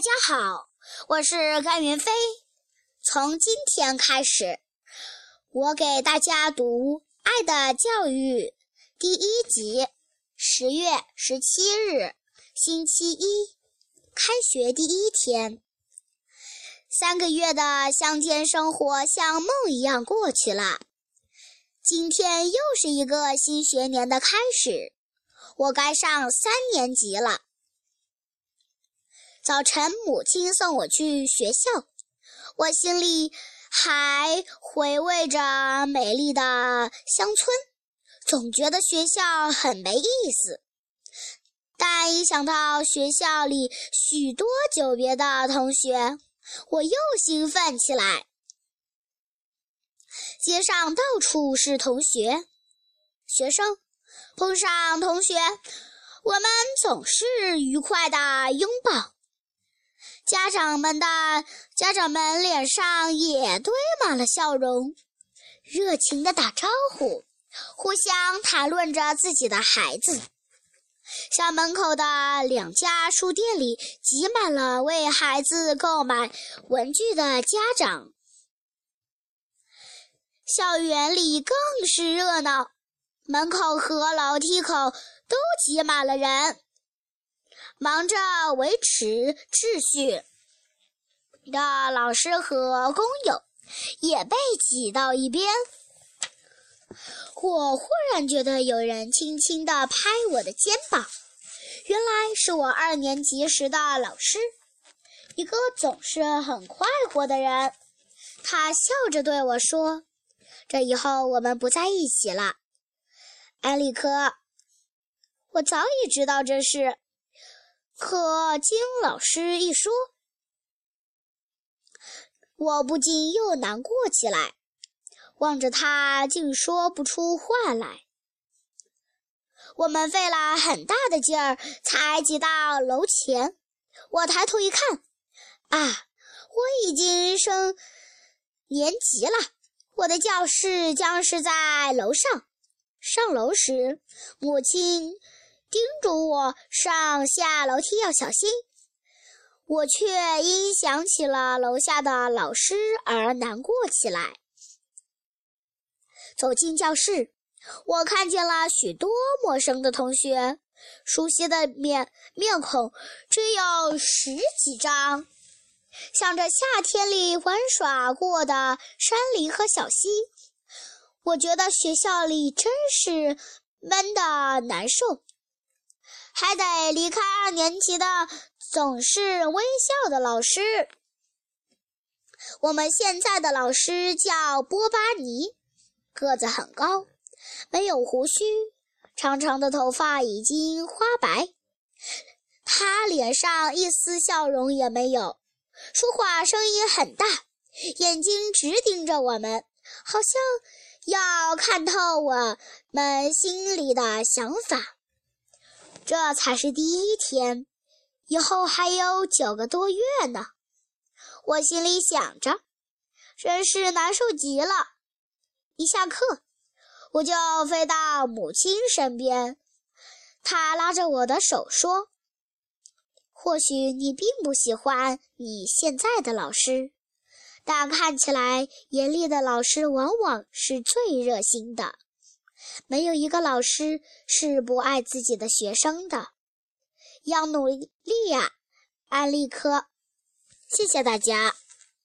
大家好，我是甘云飞。从今天开始，我给大家读《爱的教育》第一集。十月十七日，星期一，开学第一天。三个月的乡间生活像梦一样过去了。今天又是一个新学年的开始，我该上三年级了。早晨，母亲送我去学校，我心里还回味着美丽的乡村，总觉得学校很没意思。但一想到学校里许多久别的同学，我又兴奋起来。街上到处是同学、学生，碰上同学，我们总是愉快的拥抱。家长们的家长们脸上也堆满了笑容，热情地打招呼，互相谈论着自己的孩子。校门口的两家书店里挤满了为孩子购买文具的家长。校园里更是热闹，门口和楼梯口都挤满了人。忙着维持秩序的老师和工友也被挤到一边。我忽然觉得有人轻轻地拍我的肩膀，原来是我二年级时的老师，一个总是很快活的人。他笑着对我说：“这以后我们不在一起了，安利克。”我早已知道这事。可经老师一说，我不禁又难过起来。望着他，竟说不出话来。我们费了很大的劲儿才挤到楼前。我抬头一看，啊，我已经升年级了。我的教室将是在楼上。上楼时，母亲。叮嘱我上下楼梯要小心，我却因想起了楼下的老师而难过起来。走进教室，我看见了许多陌生的同学，熟悉的面面孔只有十几张，想着夏天里玩耍过的山林和小溪。我觉得学校里真是闷得难受。还得离开二年级的总是微笑的老师。我们现在的老师叫波巴尼，个子很高，没有胡须，长长的头发已经花白。他脸上一丝笑容也没有，说话声音很大，眼睛直盯着我们，好像要看透我们心里的想法。这才是第一天，以后还有九个多月呢。我心里想着，真是难受极了。一下课，我就飞到母亲身边，她拉着我的手说：“或许你并不喜欢你现在的老师，但看起来严厉的老师往往是最热心的。”没有一个老师是不爱自己的学生的，要努力呀，安利科！谢谢大家。